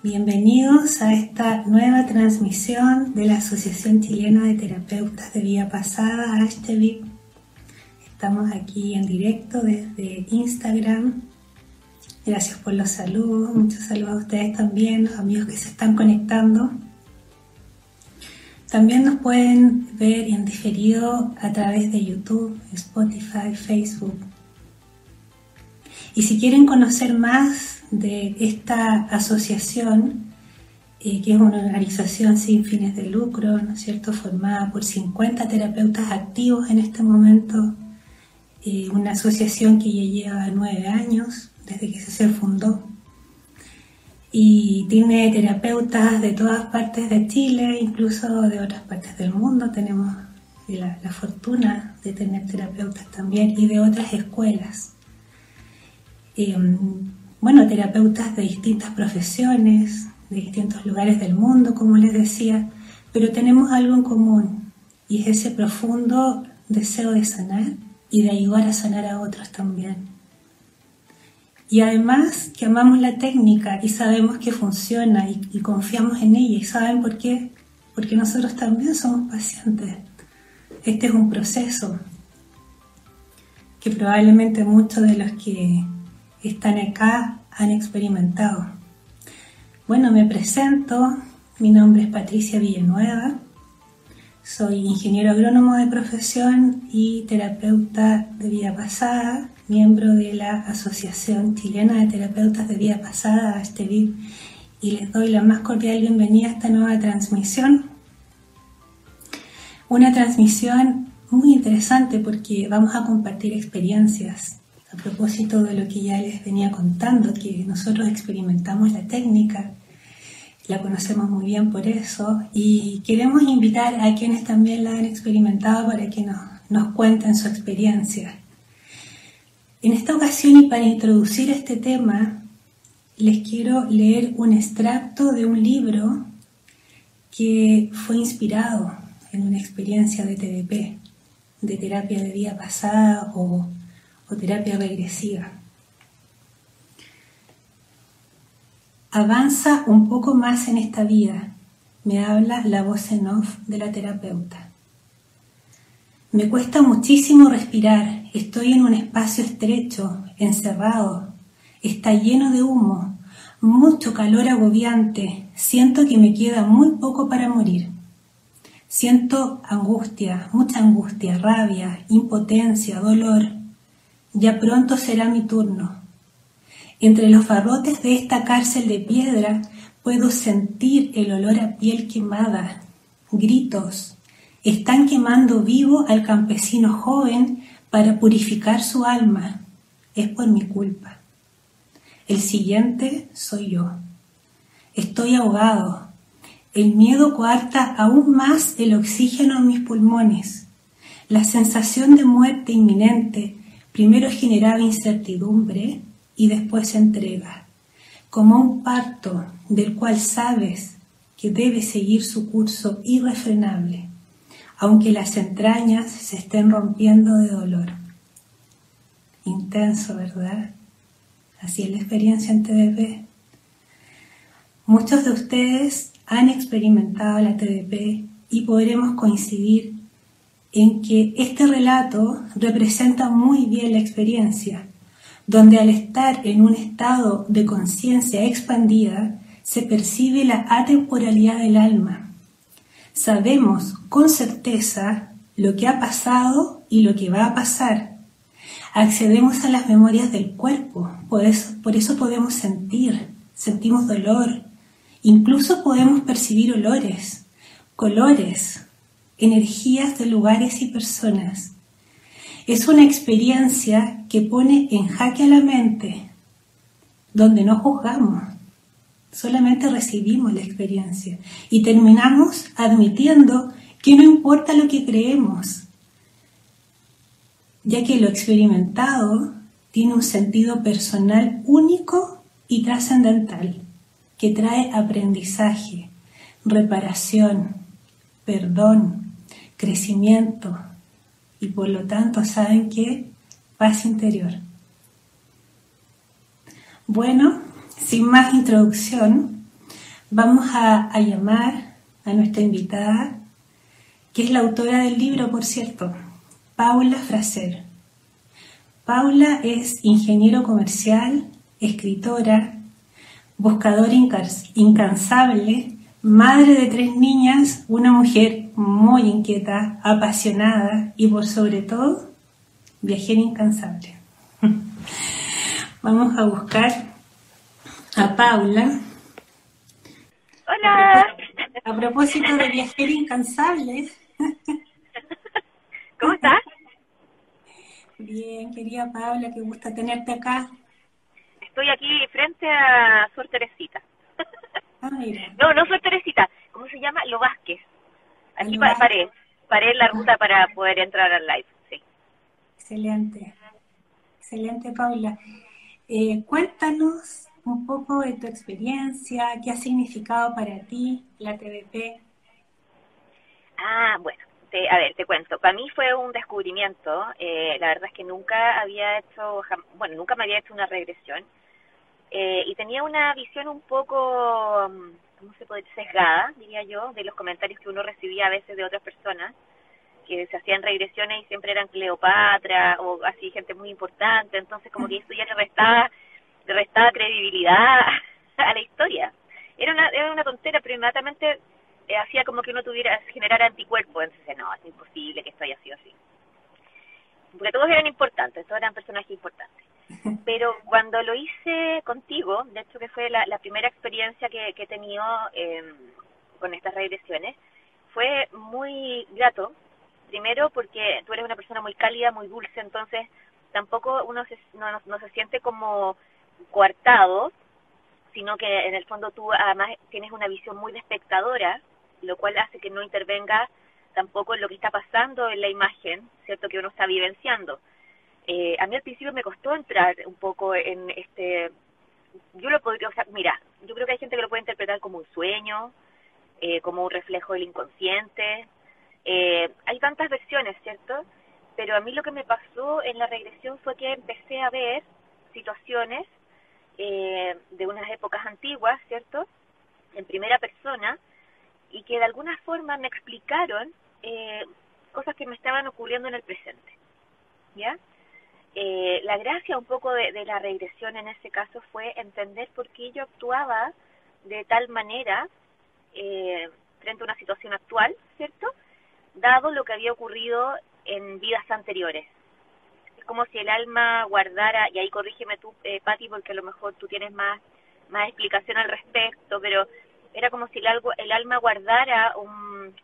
Bienvenidos a esta nueva transmisión de la Asociación Chilena de Terapeutas de Vía Pasada, HTV. Estamos aquí en directo desde Instagram. Gracias por los saludos, muchos saludos a ustedes también, los amigos que se están conectando. También nos pueden ver en diferido a través de YouTube, Spotify, Facebook. Y si quieren conocer más de esta asociación, eh, que es una organización sin fines de lucro, ¿no es cierto?, formada por 50 terapeutas activos en este momento, eh, una asociación que ya lleva nueve años desde que se fundó y tiene terapeutas de todas partes de Chile, incluso de otras partes del mundo. Tenemos la, la fortuna de tener terapeutas también y de otras escuelas. Em, bueno, terapeutas de distintas profesiones, de distintos lugares del mundo, como les decía, pero tenemos algo en común y es ese profundo deseo de sanar y de ayudar a sanar a otros también. Y además que amamos la técnica y sabemos que funciona y, y confiamos en ella. ¿Y saben por qué? Porque nosotros también somos pacientes. Este es un proceso que probablemente muchos de los que están acá han experimentado. Bueno, me presento, mi nombre es Patricia Villanueva, soy ingeniero agrónomo de profesión y terapeuta de vida pasada, miembro de la Asociación Chilena de Terapeutas de Vida Pasada, ASTEVID, y les doy la más cordial bienvenida a esta nueva transmisión. Una transmisión muy interesante porque vamos a compartir experiencias a propósito de lo que ya les venía contando, que nosotros experimentamos la técnica, la conocemos muy bien por eso, y queremos invitar a quienes también la han experimentado para que nos, cuenten su experiencia. En esta ocasión y para introducir este tema, les quiero leer un extracto de un libro que fue inspirado en una experiencia de TDP, de terapia de vida pasada o o terapia regresiva. Avanza un poco más en esta vida, me habla la voz en off de la terapeuta. Me cuesta muchísimo respirar, estoy en un espacio estrecho, encerrado, está lleno de humo, mucho calor agobiante, siento que me queda muy poco para morir. Siento angustia, mucha angustia, rabia, impotencia, dolor. Ya pronto será mi turno. Entre los barrotes de esta cárcel de piedra puedo sentir el olor a piel quemada, gritos. Están quemando vivo al campesino joven para purificar su alma. Es por mi culpa. El siguiente soy yo. Estoy ahogado. El miedo coarta aún más el oxígeno en mis pulmones. La sensación de muerte inminente primero generaba incertidumbre y después entrega, como un parto del cual sabes que debe seguir su curso irrefrenable, aunque las entrañas se estén rompiendo de dolor. Intenso, ¿verdad? Así es la experiencia en TDP. Muchos de ustedes han experimentado la TDP y podremos coincidir en que este relato representa muy bien la experiencia, donde al estar en un estado de conciencia expandida se percibe la atemporalidad del alma. Sabemos con certeza lo que ha pasado y lo que va a pasar. Accedemos a las memorias del cuerpo, por eso, podemos sentir, sentimos dolor, incluso podemos percibir olores, colores, energías de lugares y personas. Es una experiencia que pone en jaque a la mente, donde no juzgamos, solamente recibimos la experiencia y terminamos admitiendo que no importa lo que creemos, ya que lo experimentado tiene un sentido personal único y trascendental, que trae aprendizaje, reparación, perdón, crecimiento y por lo tanto, ¿saben qué? Paz interior. Bueno, sin más introducción, Vamos a, a llamar a nuestra invitada, que es la autora del libro, por cierto, Paula Fraser. Paula es ingeniero comercial, escritora, buscadora incansable, madre de tres niñas, una mujer muy inquieta, apasionada y por sobre todo, viajera incansable. Vamos a buscar a Paula. Hola. A propósito de viajera incansable. ¿Cómo estás? Bien, querida Paula, qué gusta tenerte acá. Estoy aquí frente a Sor Teresita. Ah, mira. No, no Sor Teresita. ¿Cómo se llama? Lo Vázquez. Aquí pa paré. Paré la ruta para poder entrar al live. Sí. Excelente. Excelente, Paula. Eh, cuéntanos un poco de tu experiencia, qué ha significado para ti la TVP. Ah, bueno a ver, te cuento. Para mí fue un descubrimiento. Eh, la verdad es que nunca había hecho, bueno, nunca me había hecho una regresión. Eh, y tenía una visión un poco, mm, ¿cómo se puede? Sesgada, diría yo, de los comentarios que uno recibía a veces de otras personas que se hacían regresiones y siempre eran Cleopatra o así gente muy importante. Entonces, como que eso ya le restaba, le restaba credibilidad a la historia. Era una, era una tontera, pero inmediatamente eh, hacía como que uno tuviera, generar anticuerpos, entonces no, es imposible que esto haya sido así. Porque todos eran importantes, todos eran personajes importantes. Pero cuando lo hice contigo, de hecho que fue la, primera experiencia que, he tenido eh, con estas regresiones, fue muy grato. Primero porque tú eres una persona muy cálida, muy dulce, entonces tampoco uno se, no, no se siente como coartado, sino que en el fondo tú además tienes una visión muy de espectadora lo cual hace que no intervenga tampoco en lo que está pasando en la imagen, ¿cierto? Que uno está vivenciando. Eh, a mí al principio me costó entrar un poco en este... Yo lo podría, o sea, mira, yo creo que hay gente que lo puede interpretar como un sueño, eh, como un reflejo del inconsciente. Eh, hay tantas versiones, ¿cierto? Pero a mí lo que me pasó en la regresión fue que empecé a ver situaciones de unas épocas antiguas, ¿cierto? En primera persona, y que de alguna forma me explicaron eh, cosas que me estaban ocurriendo en el presente. ¿Ya? Eh, la gracia un poco de, la regresión en ese caso fue entender por qué yo actuaba de tal manera eh, frente a una situación actual, ¿cierto? Dado lo que había ocurrido en vidas anteriores. Es como si el alma guardara, y ahí corrígeme tú, eh, Patti, porque a lo mejor tú tienes más, más explicación al respecto, pero era como si el, el alma guardara un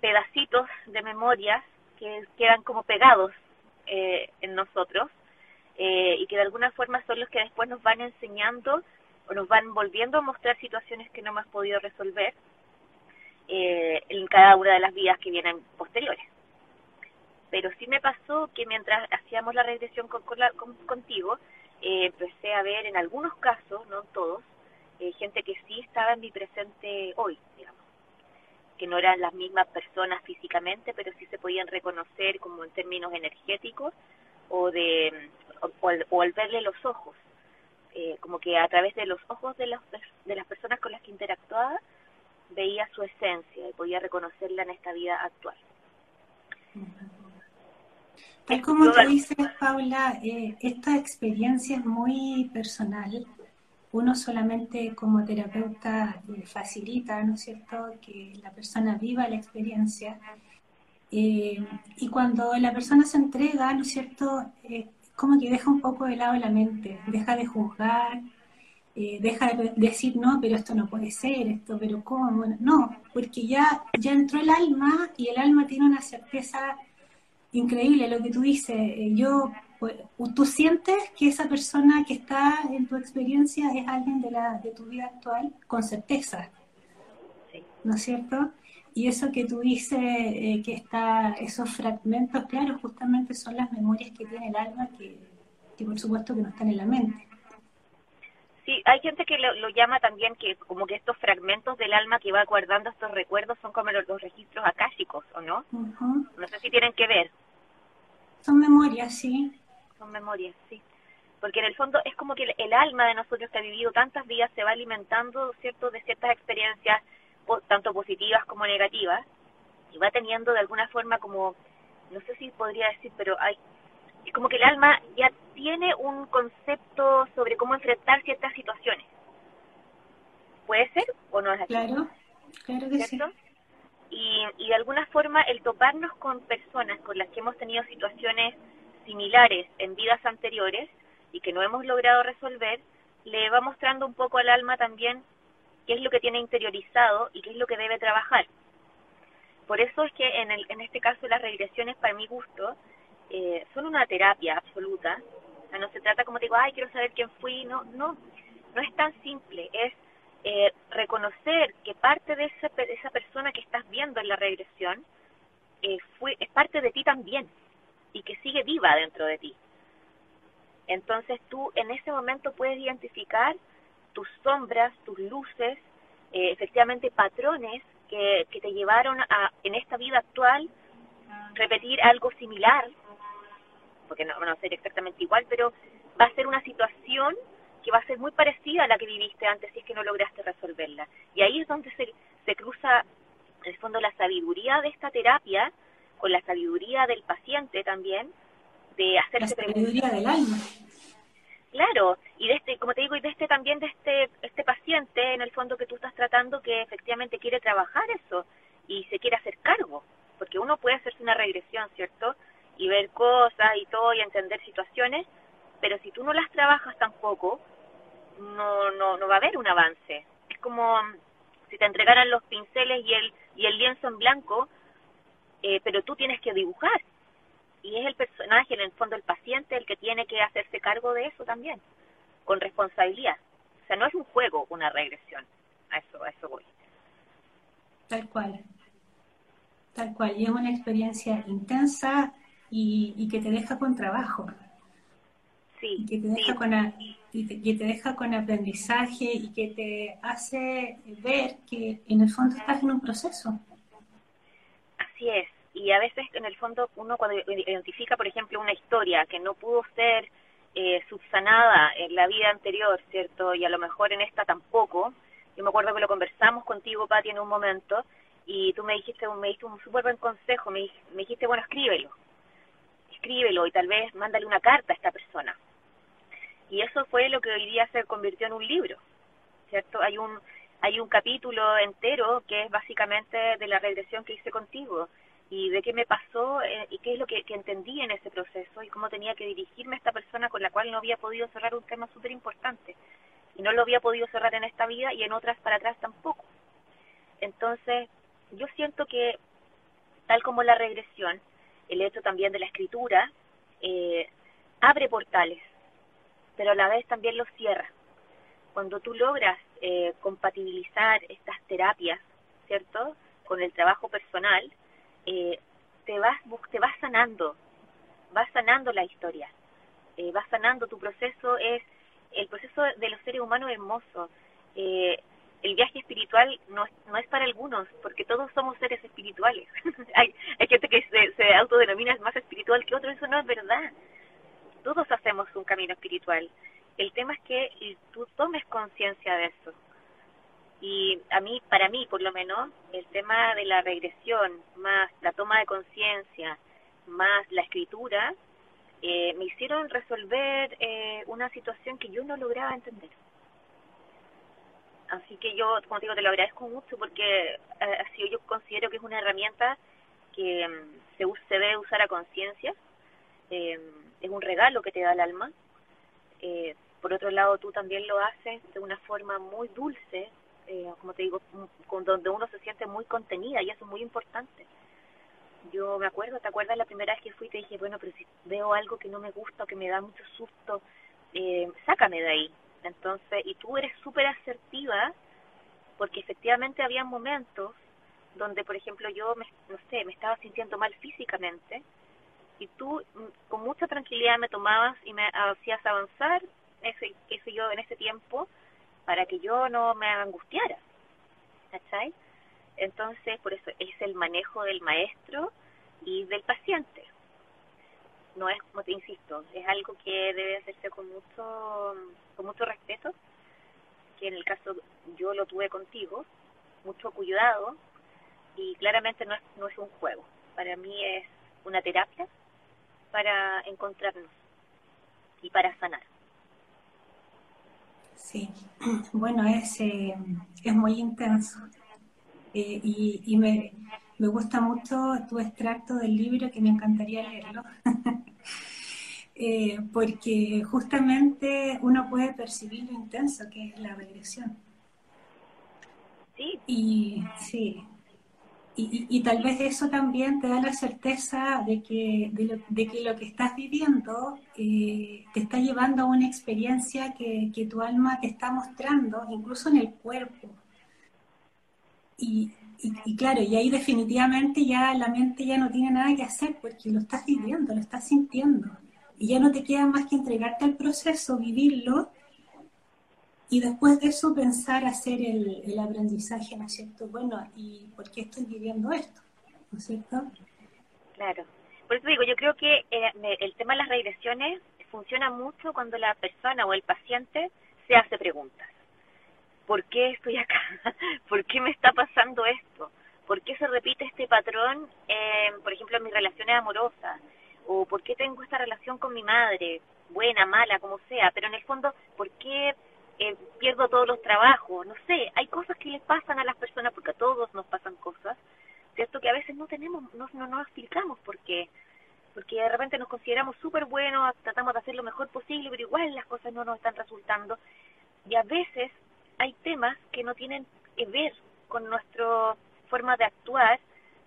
pedacitos de memorias que quedan como pegados eh, en nosotros eh, y que de alguna forma son los que después nos van enseñando o nos van volviendo a mostrar situaciones que no hemos podido resolver eh, en cada una de las vidas que vienen posteriores. Pero sí me pasó que mientras hacíamos la regresión con, contigo, empecé a ver en algunos casos, no todos, eh, gente que sí estaba en mi presente hoy, digamos, que no eran las mismas personas físicamente, pero sí se podían reconocer como en términos energéticos o de o, al, verle los ojos, eh, como que a través de los ojos de, los, de las personas con las que interactuaba veía su esencia y podía reconocerla en esta vida actual. Tal como te dices, Paula, eh, esta experiencia es muy personal uno solamente como terapeuta eh, facilita, ¿no es cierto?, que la persona viva la experiencia. Eh, y cuando la persona se entrega, ¿no es cierto?, eh, como que deja un poco de lado la mente, deja de juzgar, deja de decir, no, pero esto no puede ser, esto, pero ¿cómo? no, porque ya, ya entró el alma y el alma tiene una certeza increíble, lo que tú dices, yo pues, tú sientes que esa persona que está en tu experiencia es alguien de, la, de tu vida actual con certeza, ¿no es cierto? Y eso que tú dices, eh, que está, esos fragmentos, claro, justamente son las memorias que tiene el alma que, por supuesto que no están en la mente. Sí, hay gente que lo, llama también que como que estos fragmentos del alma que va guardando estos recuerdos son como los, registros akáshicos, ¿o no? No sé si tienen que ver. Son memorias, sí son memorias, sí. porque en el fondo es como que el, alma de nosotros que ha vivido tantas vidas se va alimentando, ¿cierto?, de ciertas experiencias, tanto positivas como negativas, y va teniendo de alguna forma como, no sé si podría decir, pero hay, es como que el alma ya tiene un concepto sobre cómo enfrentar ciertas situaciones. ¿Puede ser o no es así? Claro, claro que sí. Y, y de alguna forma el toparnos con personas con las que hemos tenido situaciones similares en vidas anteriores y que no hemos logrado resolver, le va mostrando un poco al alma también qué es lo que tiene interiorizado y qué es lo que debe trabajar. Por eso es que en, el, en este caso las regresiones, para mi gusto, eh, son una terapia absoluta. No se trata como te digo, ay, quiero saber quién fui. No, no, no es tan simple. Es eh, reconocer que parte de esa, esa persona que estás viendo en la regresión eh, fue, es parte de ti también y que sigue viva dentro de ti. Entonces tú en ese momento puedes identificar tus sombras, tus luces, eh, efectivamente patrones que, que te llevaron a, en esta vida actual, repetir algo similar, porque no va a ser exactamente igual, pero va a ser una situación que va a ser muy parecida a la que viviste antes si es que no lograste resolverla. Y ahí es donde se, se cruza, en el fondo, la sabiduría de esta terapia con la sabiduría del paciente también, de hacerse la sabiduría del alma. Claro, y de este, como te digo, y de este también de este este paciente en el fondo que tú estás tratando que efectivamente quiere trabajar eso y se quiere hacer cargo, porque uno puede hacerse una regresión, ¿cierto? Y ver cosas y todo y entender situaciones, pero si tú no las trabajas tampoco, no, no, no va a haber un avance. Es como si te entregaran los pinceles y el, y el lienzo en blanco, eh, pero tú tienes que dibujar. Y es el personaje, en el fondo el paciente, el que tiene que hacerse cargo de eso también, con responsabilidad. O sea, no es un juego, una regresión. A eso, a eso voy. Tal cual. Tal cual. Y es una experiencia intensa y, y que te deja con trabajo. Sí. que te deja con que te deja con aprendizaje y que te hace ver que en el fondo estás en un proceso. Así es. Y a veces en el fondo uno cuando identifica, por ejemplo, una historia que no pudo ser eh, subsanada en la vida anterior, ¿cierto? Y a lo mejor en esta tampoco. Yo me acuerdo que lo conversamos contigo, Pati, en un momento, y tú me dijiste, me diste un súper buen consejo, me, me dijiste, bueno, escríbelo. Escríbelo y tal vez mándale una carta a esta persona y eso fue lo que hoy día se convirtió en un libro, ¿cierto? Hay un, hay un capítulo entero que es básicamente de la regresión que hice contigo y de qué me pasó eh, y qué es lo que, entendí en ese proceso y cómo tenía que dirigirme a esta persona con la cual no había podido cerrar un tema súper importante. Y no lo había podido cerrar en esta vida y en otras para atrás tampoco. Entonces, yo siento que, tal como la regresión, el hecho también de la escritura, eh, abre portales pero a la vez también lo cierra. Cuando tú logras eh, compatibilizar estas terapias, ¿cierto?, con el trabajo personal, eh, te vas te vas sanando, vas sanando la historia, eh, vas sanando tu proceso es el proceso de los seres humanos hermoso. El viaje espiritual no, no es para algunos, porque todos somos seres espirituales. hay, hay gente que se, se autodenomina más espiritual que otro, eso no es verdad todos hacemos un camino espiritual. El tema es que tú tomes conciencia de eso. Y a mí, para mí por lo menos, el tema de la regresión, más la toma de conciencia, más la escritura, eh, me hicieron resolver eh, una situación que yo no lograba entender. Así que yo, como te digo, te lo agradezco mucho porque eh, así yo considero que es una herramienta que mm, se, se debe usar a conciencia. Eh, es un regalo que te da el alma. Eh, por otro lado, tú también lo haces de una forma muy dulce, eh, como te digo, con donde uno se siente muy contenida y eso es muy importante. Yo me acuerdo, ¿te acuerdas la primera vez que fui? Te dije, bueno, pero si veo algo que no me gusta que me da mucho susto, eh, sácame de ahí. Entonces, y tú eres súper asertiva porque efectivamente había momentos donde, por ejemplo, yo, me, no sé, me estaba sintiendo mal físicamente y tú mm, con mucha tranquilidad me tomabas y me hacías avanzar ese, ese yo en ese tiempo para que yo no me angustiara. ¿Cachai? Entonces, por eso es el manejo del maestro y del paciente. No es, como te insisto, es algo que debe hacerse con mucho, con mucho respeto, que en el caso yo lo tuve contigo, mucho cuidado y claramente no es, no es un juego, para mí es una terapia para encontrarnos y para sanar. Sí, bueno, es, eh, es muy intenso eh, y, y me, me gusta mucho tu extracto del libro que me encantaría leerlo. Eh, porque justamente uno puede percibir lo intenso que es la regresión. Sí. Y sí. Y, tal vez eso también te da la certeza de que, de, lo, que lo que estás viviendo eh, te está llevando a una experiencia que, que tu alma te está mostrando, incluso en el cuerpo. Y, y, claro, y ahí definitivamente ya la mente ya no tiene nada que hacer porque lo estás viviendo, lo estás sintiendo. Y ya no te queda más que entregarte al proceso, vivirlo y después de eso pensar hacer el, el aprendizaje, ¿no es cierto? Bueno, ¿y por qué estoy viviendo esto? ¿No es cierto? Claro. Por eso digo, yo creo que eh, el tema de las regresiones funciona mucho cuando la persona o el paciente se hace preguntas. ¿Por qué estoy acá? ¿Por qué me está pasando esto? ¿Por qué se repite este patrón, eh, por ejemplo, en mis relaciones amorosas? ¿O por qué tengo esta relación con mi madre? Buena, mala, como sea, pero en el fondo, ¿por qué eh, pierdo todos los trabajos? No sé, hay cosas que le pasan a las personas, porque a todos nos pasan cosas, ¿cierto? Que a veces no tenemos, no, no nos explicamos por qué porque de repente nos consideramos súper buenos, tratamos de hacer lo mejor posible, pero igual las cosas no nos están resultando. Y a veces hay temas que no tienen que ver con nuestra forma de actuar,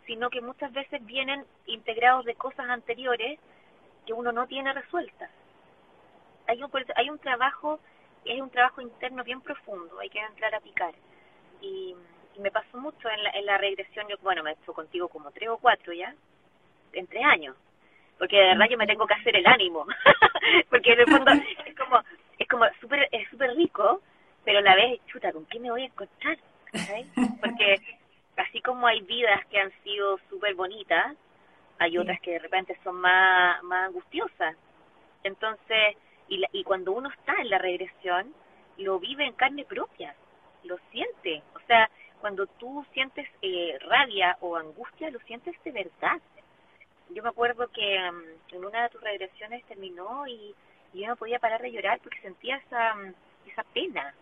sino que muchas veces vienen integrados de cosas anteriores que uno no tiene resueltas. Hay un, hay un trabajo, es un trabajo interno bien profundo, hay que entrar a picar. Y, me pasó mucho en la, en la regresión, yo, bueno, me he hecho contigo como tres o cuatro ya, en tres años, porque de verdad yo me tengo que hacer el ánimo, porque en el fondo es como, es como súper, es súper rico, pero a la vez, chuta, ¿con qué me voy a encontrar? Porque así como hay vidas que han sido súper bonitas, hay otras que de repente son más, más angustiosas. Entonces, y, y cuando uno está en la regresión, lo vive en carne propia, lo siente. O sea, cuando tú sientes eh, rabia o angustia, lo sientes de verdad. Yo me acuerdo que mm, en una de tus regresiones terminó y, y, yo no podía parar de llorar porque sentía esa, mm, esa pena,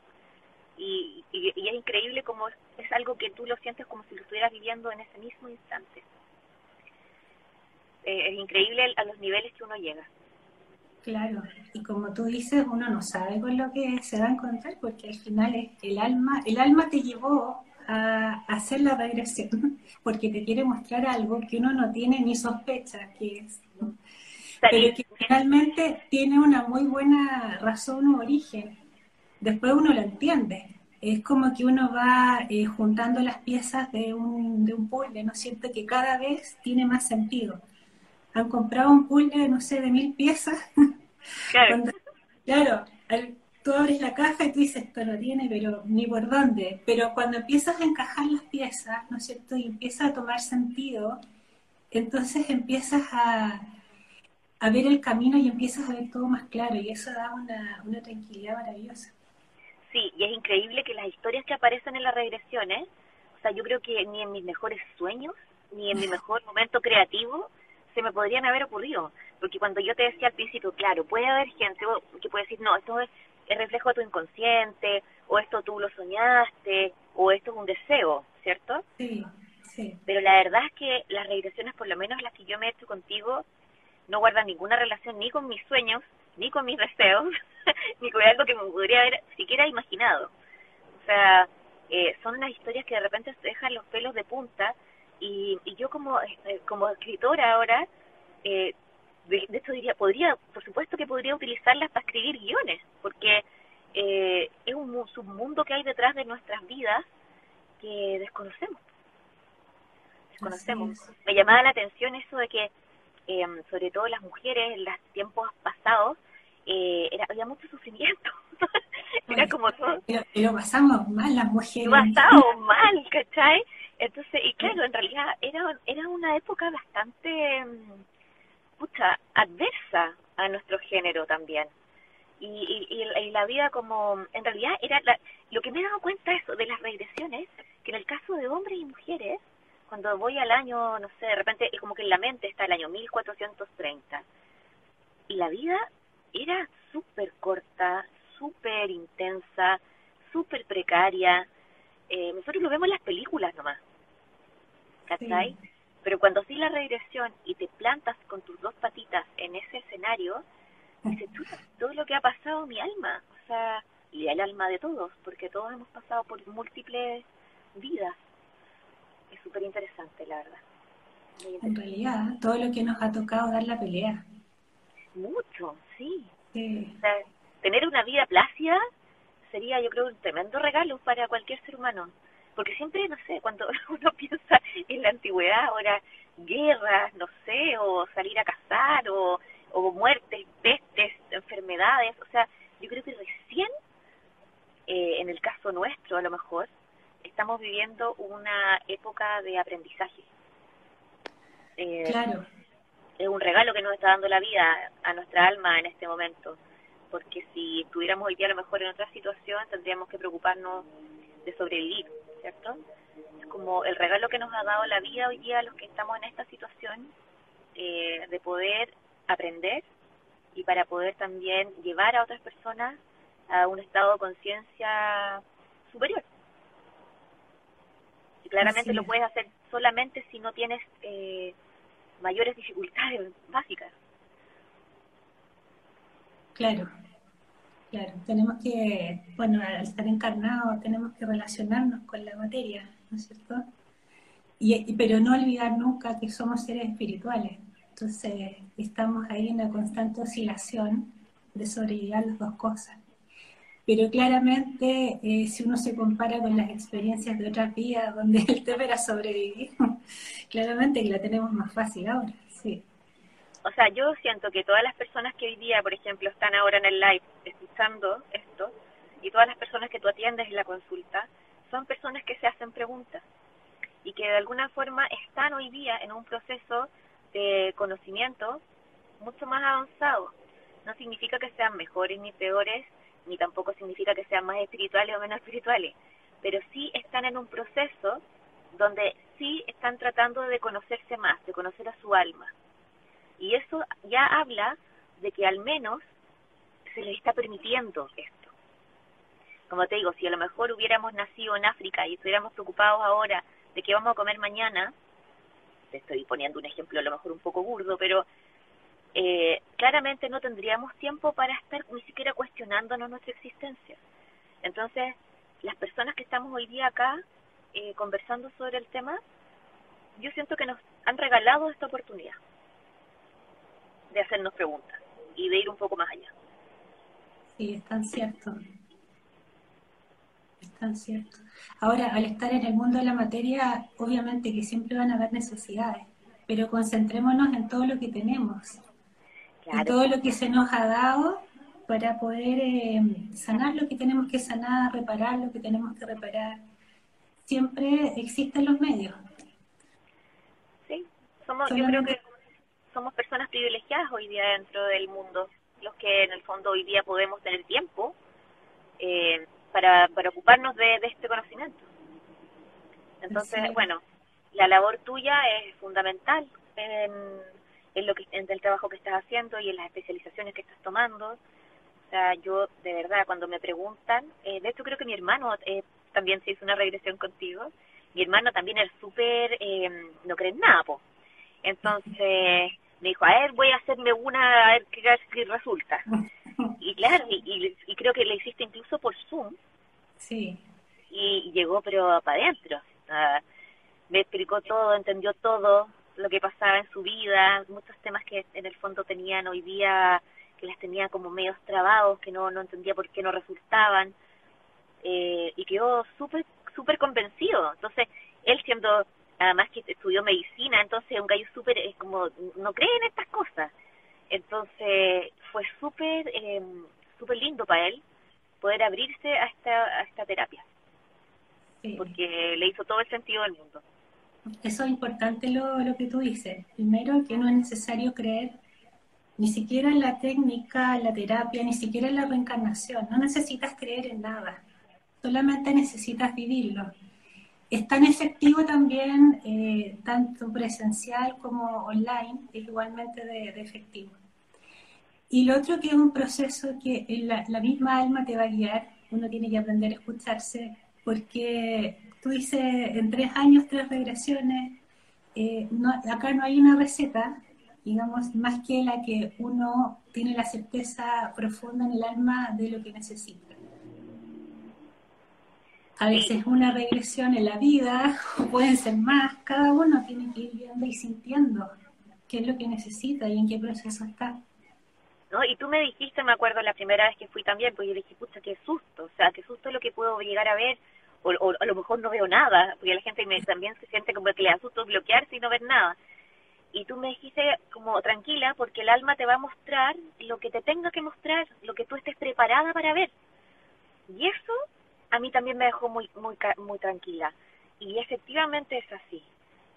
y, y, es increíble como es algo que tú lo sientes como si lo estuvieras viviendo en ese mismo instante. Eh, es increíble a los niveles que uno llega. Claro, y como tú dices, uno no sabe con lo que se va a encontrar porque al final es el alma, el alma te llevó a hacer la regresión porque te quiere mostrar algo que uno no tiene ni sospecha que es, pero que finalmente tiene una muy buena razón o origen después uno lo entiende. Es como que uno va eh, juntando las piezas de un, de un puzzle, ¿no es cierto? Que cada vez tiene más sentido. Han comprado un puzzle, no sé, de mil piezas. Claro, claro tú abres la caja y tú dices, esto no tiene, pero ni por dónde. Pero cuando empiezas a encajar las piezas, ¿no es cierto? Y empieza a tomar sentido, entonces empiezas a, a ver el camino y empiezas a ver todo más claro y eso da una, una tranquilidad maravillosa. Sí, y es increíble que las historias que aparecen en las regresiones, o sea, yo creo que ni en mis mejores sueños, ni en mi mejor momento creativo, se me podrían haber ocurrido. Porque cuando yo te decía al principio, claro, puede haber gente que puede decir, no, esto es el reflejo de tu inconsciente, o esto tú lo soñaste, o esto es un deseo, ¿cierto? Sí, sí. Pero la verdad es que las regresiones, por lo menos las que yo me he hecho contigo, no guardan ninguna relación ni con mis sueños, ni con mis deseos, ni con algo que me podría haber siquiera imaginado. O sea, eh, son unas historias que de repente se dejan los pelos de punta y, y yo como, eh, como escritora ahora, eh, de, de, hecho diría, podría, por supuesto que podría utilizarlas para escribir guiones, porque eh, es un submundo que hay detrás de nuestras vidas que desconocemos. Desconocemos. Me llamaba la atención eso de que, eh, sobre todo las mujeres en los tiempos pasados, eh, era, había mucho sufrimiento. era como todo. Y lo, pasamos mal las mujeres. Lo pasamos mal, ¿cachai? Entonces, y claro, en realidad era, era una época bastante, mm, pucha, adversa género también. Y, y, la vida como, en realidad era lo que me he dado cuenta eso de las regresiones, que en el caso de hombres y mujeres, cuando voy al año, no sé, de repente como que en la mente está el año 1430, y la vida era súper corta, súper intensa, súper precaria. Eh, nosotros lo vemos en las películas nomás. ¿Cachai? Pero cuando haces la regresión y te plantas con tus dos patitas en ese escenario, dices, todo lo que ha pasado mi alma, o sea, y el alma de todos, porque todos hemos pasado por múltiples vidas. Es súper interesante, la verdad. En realidad, todo lo que nos ha tocado dar la pelea. Mucho, sí. O sea, tener una vida plácida sería, yo creo, un tremendo regalo para cualquier ser humano. Porque siempre, no sé, cuando uno piensa en la antigüedad, ahora guerras, no sé, o salir a cazar, o, o muertes, pestes, enfermedades, o sea, yo creo que recién, eh, en el caso nuestro a lo mejor, estamos viviendo una época de aprendizaje. Eh, claro es un regalo que nos está dando la vida a nuestra alma en este momento, porque si estuviéramos hoy día a lo mejor en otra situación tendríamos que preocuparnos de sobrevivir, ¿cierto? Es como el regalo que nos ha dado la vida hoy día a los que estamos en esta situación, eh, de poder aprender y para poder también llevar a otras personas a un estado de conciencia superior. Y claramente lo puedes hacer solamente si no tienes eh, mayores dificultades básicas. Claro, claro. Tenemos que, bueno, al estar encarnados, tenemos que relacionarnos con la materia, ¿no es cierto? Y, pero no olvidar nunca que somos seres espirituales. Entonces, estamos ahí en una constante oscilación de sobrevivir las dos cosas. Pero claramente, eh, si uno se compara con las experiencias de otras vidas donde el tema era sobrevivir, claramente que la tenemos más fácil ahora, sí. O sea, yo siento que todas las personas que hoy día, por ejemplo, están ahora en el live escuchando esto, y todas las personas que tú atiendes en la consulta, son personas que se hacen preguntas y que de alguna forma están hoy día en un proceso de conocimiento mucho más avanzado. No significa que sean mejores ni peores ni tampoco significa que sean más espirituales o menos espirituales, pero sí están en un proceso donde sí están tratando de conocerse más, de conocer a su alma. Y eso ya habla de que al menos se les está permitiendo esto. Como te digo, si a lo mejor hubiéramos nacido en África y estuviéramos preocupados ahora de qué vamos a comer mañana, te estoy poniendo un ejemplo a lo mejor un poco burdo, pero eh, claramente no tendríamos tiempo para estar ni siquiera cuestionándonos nuestra existencia. Entonces, las personas que estamos hoy día acá eh, conversando sobre el tema, yo siento que nos han regalado esta oportunidad de hacernos preguntas y de ir un poco más allá. Sí, es tan cierto. Es tan cierto. Ahora, al estar en el mundo de la materia, obviamente que siempre van a haber necesidades, pero concentrémonos en todo lo que tenemos y todo lo que se nos ha dado para poder eh, sanar lo que tenemos que sanar, reparar lo que tenemos que reparar. Siempre existen los medios. Sí, somos, yo creo que somos personas privilegiadas hoy día dentro del mundo, los que en el fondo hoy día podemos tener tiempo eh, para, para ocuparnos de, este conocimiento. Entonces, bueno, la labor tuya es fundamental en en, lo que, en el trabajo que estás haciendo y en las especializaciones que estás tomando. O sea, yo de verdad, cuando me preguntan, eh, de hecho creo que mi hermano eh, también se hizo una regresión contigo, mi hermano también es súper, eh, no cree en nada, po. Entonces me dijo, a ver, voy a hacerme una, a ver qué, resulta. Y claro, y, y, creo que le hiciste incluso por Zoom. Sí. Y, llegó, pero para adentro. me explicó todo, entendió todo, lo que pasaba en su vida, muchos temas que en el fondo tenían hoy día, que las tenía como medios trabados, que no, no entendía por qué no resultaban, eh, y quedó súper, súper convencido. Entonces, él siendo, además que estudió medicina, entonces un gallo súper, es como, no cree en estas cosas. Entonces, fue súper, eh, súper lindo para él poder abrirse a esta, a esta terapia. Porque le hizo todo el sentido del mundo. Eso es importante lo, lo que tú dices. Primero, que no es necesario creer ni siquiera en la técnica, en la terapia, ni siquiera en la reencarnación. No necesitas creer en nada, solamente necesitas vivirlo. Es tan efectivo también, eh, tanto presencial como online, es igualmente de, efectivo. Y lo otro que es un proceso que la, la, misma alma te va a guiar, uno tiene que aprender a escucharse, porque tú dices en tres años, tres regresiones, eh, acá no hay una receta, digamos, más que la que uno tiene la certeza profunda en el alma de lo que necesita. A veces una regresión en la vida, pueden ser más, cada uno tiene que ir viendo y sintiendo qué es lo que necesita y en qué proceso está. ¿No? Y tú me dijiste, me acuerdo la primera vez que fui también, pues yo dije, pucha, qué susto, o sea, qué susto lo que puedo llegar a ver, o, a lo mejor no veo nada, porque la gente me, también se siente como que le asusto bloquearse y no ver nada. Y tú me dijiste como tranquila, porque el alma te va a mostrar lo que te tenga que mostrar, lo que tú estés preparada para ver. Y eso a mí también me dejó muy, muy, muy tranquila. Y efectivamente es así.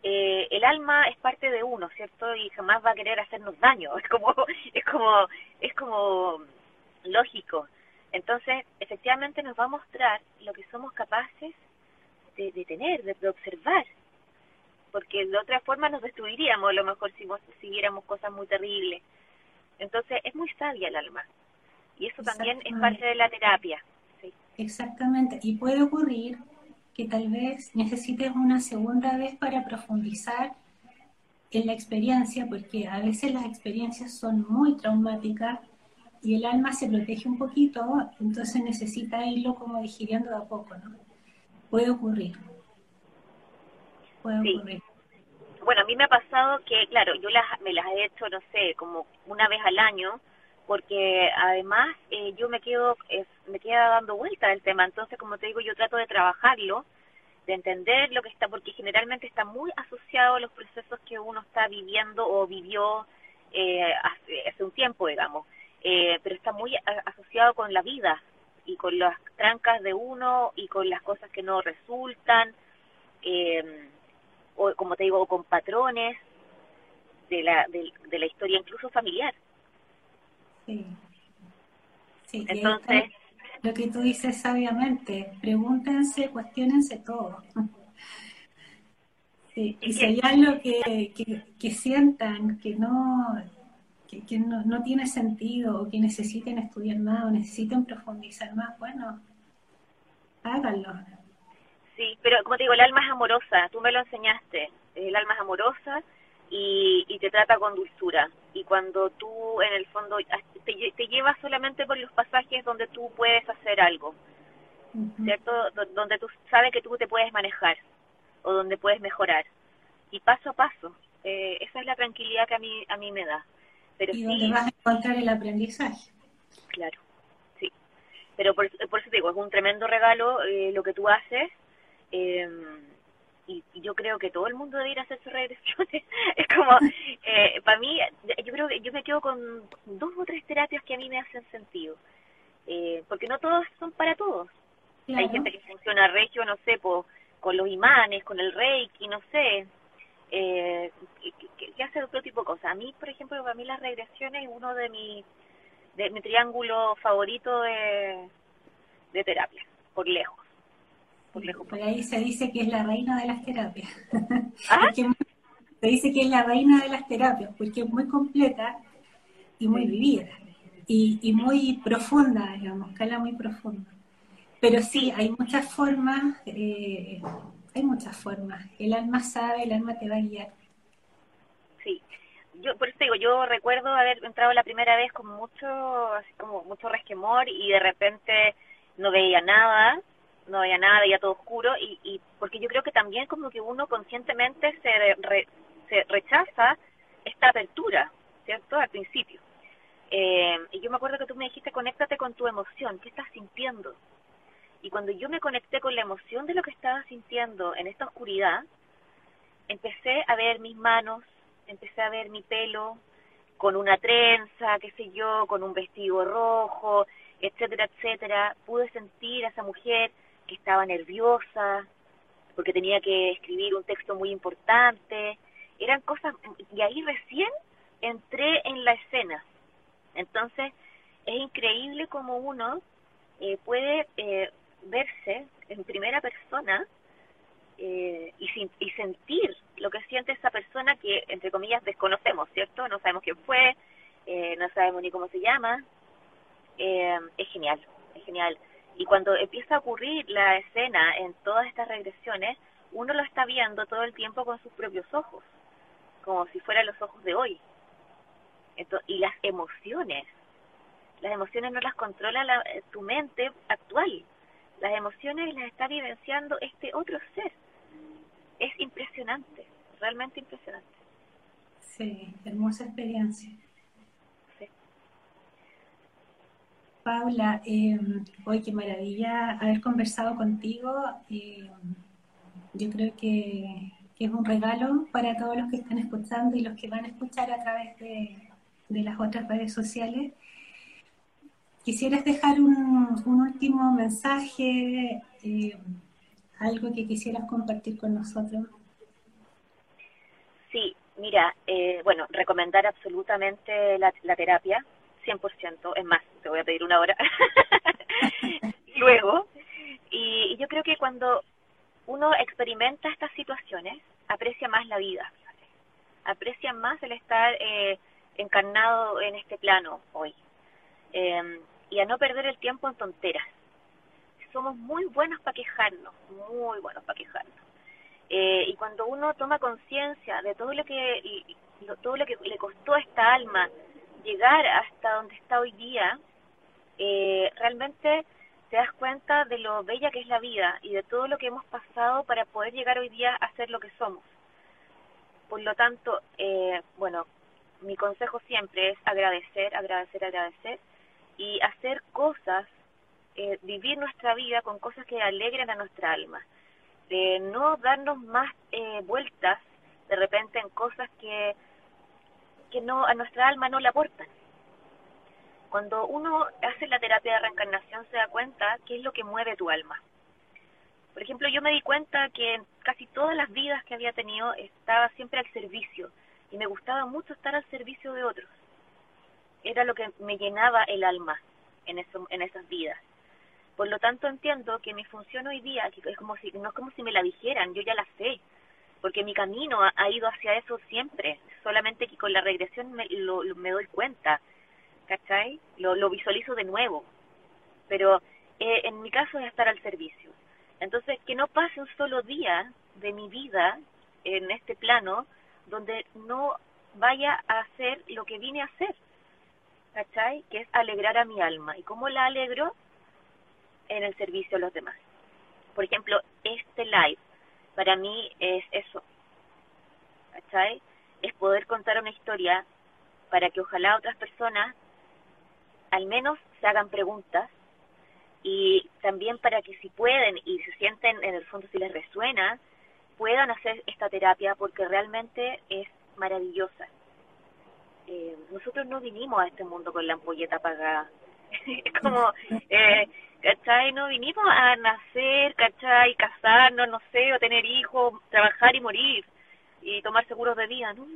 Eh, el alma es parte de uno, ¿cierto? Y jamás va a querer hacernos daño. Es como, es como, es como lógico. Entonces, efectivamente nos va a mostrar lo que somos capaces de, tener, de, observar, porque de otra forma nos destruiríamos a lo mejor si siguiéramos cosas muy terribles. Entonces, es muy sabia el alma, y eso también es parte de la terapia. Exactamente, y puede ocurrir que tal vez necesites una segunda vez para profundizar en la experiencia, porque a veces las experiencias son muy traumáticas y el alma se protege un poquito, entonces necesita irlo como digiriendo de a poco, ¿no? Puede ocurrir. Puede ocurrir. Bueno, a mí me ha pasado que, claro, yo las, me las he hecho, no sé, como una vez al año, porque además eh, yo me quedo, me queda dando vuelta el tema, entonces como te digo, yo trato de trabajarlo, de entender lo que está, porque generalmente está muy asociado a los procesos que uno está viviendo o vivió eh, hace un tiempo, digamos. Eh, pero está muy asociado con la vida y con las trancas de uno y con las cosas que no resultan, eh, o como te digo, con patrones de la, de, la historia incluso familiar. Sí. sí Entonces, lo que tú dices sabiamente, pregúntense, cuestionense todo. Sí, y si hay algo que, que, que sientan que no que, no, no, tiene sentido o que necesiten estudiar más o necesiten profundizar más, bueno, háganlo. Sí, pero como te digo, el alma es amorosa, tú me lo enseñaste, el alma es amorosa y, y te trata con dulzura. Y cuando tú en el fondo te, te llevas solamente por los pasajes donde tú puedes hacer algo, ¿cierto? donde tú sabes que tú te puedes manejar o donde puedes mejorar. Y paso a paso, eh, esa es la tranquilidad que a mí, a mí me da y donde vas a encontrar el aprendizaje. Claro, sí. Pero por, por eso te digo, es un tremendo regalo eh, lo que tú haces. Em, y, yo creo que todo el mundo debe ir a hacer sus regresiones. es como, eh, para mí, yo creo que yo me quedo con dos o tres terapias que a mí me hacen sentido. Eh, porque no todos son para todos. Hay gente que funciona regio, no sé, con los imanes, con el reiki, no sé eh, que, hace otro tipo de cosas. A mí, por ejemplo, para mí las regresiones es uno de mis de mi triángulo favorito de, de terapia, por lejos. Por lejos. Por ahí se dice que es la reina de las terapias. ¿Ah? se dice que es la reina de las terapias, porque es muy completa y muy vivida. Y, y muy profunda, digamos, cala muy profunda. Pero sí, hay muchas formas eh, hay muchas formas. El alma sabe, el alma te va a guiar. Sí. Yo, por eso digo, yo recuerdo haber entrado la primera vez con mucho, así como mucho resquemor y de repente no veía nada, no veía nada, veía todo oscuro y, y porque yo creo que también como que uno conscientemente se, se rechaza esta apertura, ¿cierto? Al principio. Eh, y yo me acuerdo que tú me dijiste, conéctate con tu emoción, ¿qué estás sintiendo? Y cuando yo me conecté con la emoción de lo que estaba sintiendo en esta oscuridad, empecé a ver mis manos, empecé a ver mi pelo con una trenza, qué sé yo, con un vestido rojo, etcétera, etcétera. Pude sentir a esa mujer que estaba nerviosa porque tenía que escribir un texto muy importante. Eran cosas, y ahí recién entré en la escena, Entonces, es increíble como uno eh, puede eh, verse en primera persona eh, y, y sentir lo que siente esa persona que, entre comillas, desconocemos, ¿cierto? No sabemos quién fue, eh, no sabemos ni cómo se llama. Eh, es genial, es genial. Y cuando empieza a ocurrir la escena en todas estas regresiones, uno lo está viendo todo el tiempo con sus propios ojos, como si fueran los ojos de hoy. y las emociones, las emociones no las controla la, tu mente actual, las emociones las está vivenciando este otro ser. Es impresionante, realmente impresionante. Sí, hermosa experiencia. Paula, eh, hoy qué maravilla haber conversado contigo. Eh, yo creo que, es un regalo para todos los que están escuchando y los que van a escuchar a través de, las otras redes sociales. ¿Quisieras dejar un, último mensaje, eh, algo que quisieras compartir con nosotros? Sí, mira, eh, bueno, recomendar absolutamente la, la terapia, 100%, es más, te voy a pedir una hora luego. Y, yo creo que cuando uno experimenta estas situaciones, aprecia más la vida, aprecia más el estar eh, encarnado en este plano hoy. Eh, y a no perder el tiempo en tonteras. Somos muy buenos para quejarnos, muy buenos para quejarnos. Eh, y cuando uno toma conciencia de todo lo que todo lo que le costó a esta alma llegar hasta donde está hoy día, eh, realmente te das cuenta de lo bella que es la vida y de todo lo que hemos pasado para poder llegar hoy día a ser lo que somos. Por lo tanto, eh, bueno, mi consejo siempre es agradecer, agradecer, agradecer y hacer cosas, eh, vivir nuestra vida con cosas que alegren a nuestra alma. De no darnos más eh, vueltas de repente en cosas que que no a nuestra alma no le aportan. Cuando uno hace la terapia de reencarnación se da cuenta qué es lo que mueve tu alma. Por ejemplo, yo me di cuenta que en casi todas las vidas que había tenido estaba siempre al servicio y me gustaba mucho estar al servicio de otros. Era lo que me llenaba el alma en, eso, en esas vidas. Por lo tanto entiendo que mi función hoy día, es como si, no es como si me la dijeran, yo ya la sé, porque mi camino ha, ido hacia eso siempre, solamente que con la regresión me, lo, me doy cuenta, ¿cachai? Lo, lo visualizo de nuevo, pero eh, en mi caso es estar al servicio. Entonces, que no pase un solo día de mi vida en este plano donde no vaya a hacer lo que vine a hacer, ¿cachai? Que es alegrar a mi alma. ¿Y cómo la alegro? En el servicio a los demás. Por ejemplo, este live para mí es eso, ¿cachai? Es poder contar una historia para que ojalá otras personas al menos se hagan preguntas y también para que si pueden y se sienten en el fondo si les resuena, puedan hacer esta terapia porque realmente es maravillosa. Eh, nosotros no vinimos a este mundo con la ampolleta apagada. como, eh, ¿cachai? No vinimos a nacer, ¿cachai? Casarnos, no sé, o tener hijos, trabajar y morir y tomar seguros de vida, ¿no?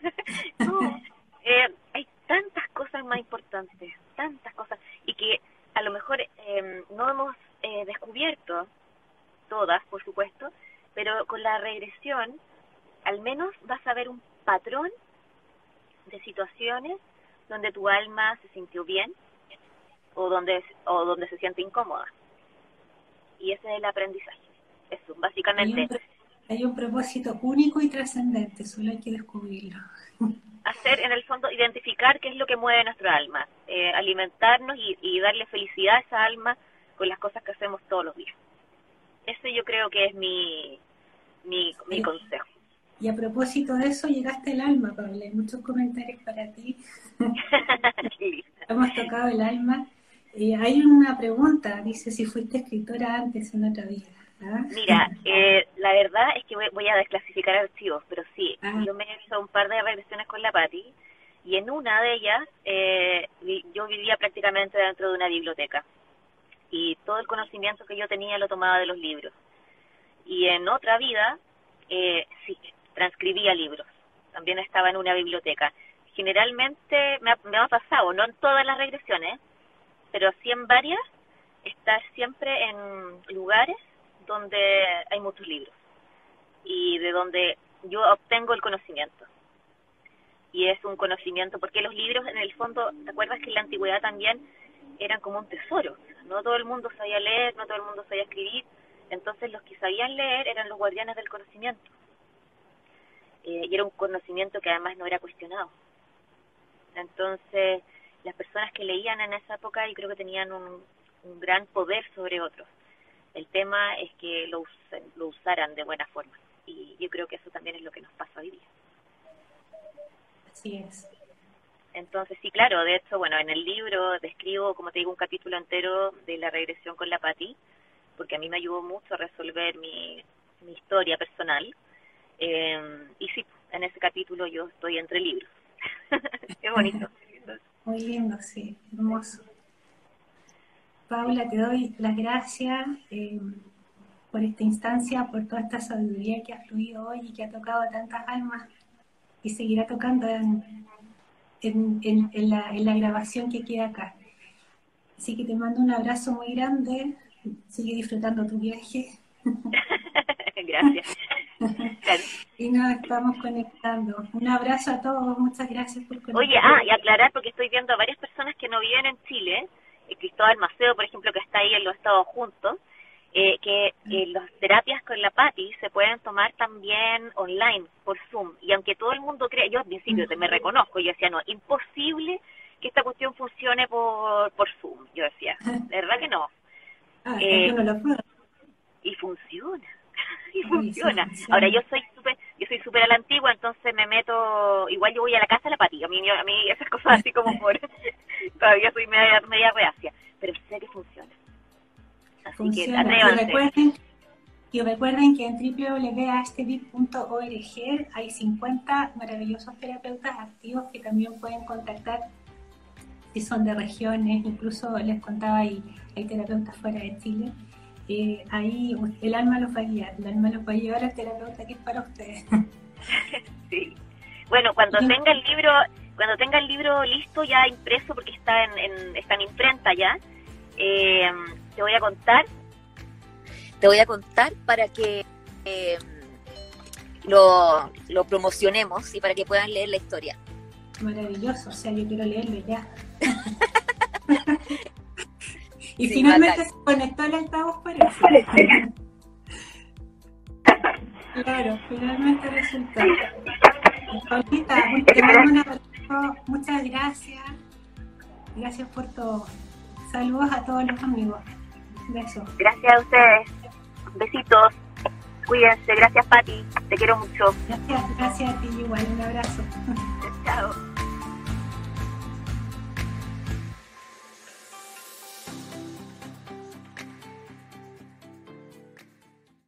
no, eh, hay tantas cosas más importantes, tantas cosas, y que a lo mejor eh, no hemos eh, descubierto todas, por supuesto, pero con la regresión al menos vas a ver un patrón de situaciones donde tu alma se sintió bien, o donde, o donde se siente incómoda. Y ese es el aprendizaje. Eso, básicamente. Hay un, propósito único y trascendente, solo hay que descubrirlo. Hacer, en el fondo, identificar qué es lo que mueve nuestra alma, eh, alimentarnos y, darle felicidad a esa alma con las cosas que hacemos todos los días. Ese yo creo que es mi, mi, mi consejo. Y a propósito de eso, llegaste el alma, Pablo. Hay muchos comentarios para ti. Hemos tocado el alma. Eh, hay una pregunta, dice si fuiste escritora antes en otra vida. ¿ah? Mira, eh, la verdad es que voy, a desclasificar archivos, pero sí, ah. yo me he hecho un par de regresiones con la Patti y en una de ellas eh, yo vivía prácticamente dentro de una biblioteca y todo el conocimiento que yo tenía lo tomaba de los libros. Y en otra vida, sí, transcribía libros, también estaba en una biblioteca. generalmente me ha, me ha pasado, no en todas las regresiones, pero sí en varias, estar siempre en lugares donde hay muchos libros y de donde yo obtengo el conocimiento. Y es un conocimiento, porque los libros en el fondo, ¿te acuerdas que en la antigüedad también eran como un tesoro? No todo el mundo sabía leer, no todo el mundo sabía escribir, entonces los que sabían leer eran los guardianes del conocimiento. Eh, y era un conocimiento que además no era cuestionado. Entonces, las personas que leían en esa época yo creo que tenían un, un gran poder sobre otros. El tema es que lo, lo usaran de buena forma. Y yo creo que eso también es lo que nos pasa hoy día. Así es. Entonces, sí, claro, de hecho, bueno, en el libro describo, como te digo, un capítulo entero de la regresión con la Pati, porque a mí me ayudó mucho a resolver mi, mi historia personal. Eh, y sí, en ese capítulo yo estoy entre libros. Qué bonito. Muy lindo, sí, hermoso. Paula, te doy las gracias eh, por esta instancia, por toda esta sabiduría que ha fluido hoy y que ha tocado a tantas almas y seguirá tocando en, en, la, en la grabación que queda acá. Así que te mando un abrazo muy grande, sigue disfrutando tu viaje. gracias. Y nos estamos conectando. Un abrazo a todos, muchas gracias por conectar. Oye, ah, y aclarar porque estoy viendo a varias personas que no viven en Chile, eh, Cristóbal Maceo, por ejemplo, que está ahí en los Estados Juntos, eh, que eh, las terapias con la PATI se pueden tomar también online, por Zoom. Y aunque todo el mundo cree, yo al principio te me reconozco, yo decía, no, imposible que esta cuestión funcione por, por Zoom. Yo decía, de verdad que no. Ah, eh, no lo y funciona y funciona. Ahora yo soy súper yo soy súper a la antigua, entonces me meto, igual yo voy a la casa de la patilla, a mí, a mí esas cosas así como por, todavía soy media, media reacia, pero sé que funciona. Así funciona. que y recuerden, y recuerden que en www.astedit.org hay 50 maravillosos terapeutas activos que también pueden contactar si son de regiones, incluso les contaba, hay, hay terapeutas fuera de Chile ahí el alma los va a guiar, el alma los va a llevar al terapeuta que es para ustedes. sí. Bueno, cuando tenga el libro, cuando tenga el libro listo ya impreso porque está en, está en imprenta ya, eh, te voy a contar, te voy a contar para que eh, lo, lo promocionemos y para que puedan leer la historia. Maravilloso, o sea, yo quiero leerlo ya. Y finalmente se conectó el altavoz por eso. claro, finalmente resultó. Paulita, te mando un abrazo, muchas gracias. Gracias por todo. Saludos a todos los amigos. Besos. Gracias a ustedes. Besitos. Cuídense. Gracias, Pati. Te quiero mucho. Gracias, gracias a ti igual. Un abrazo. Chao.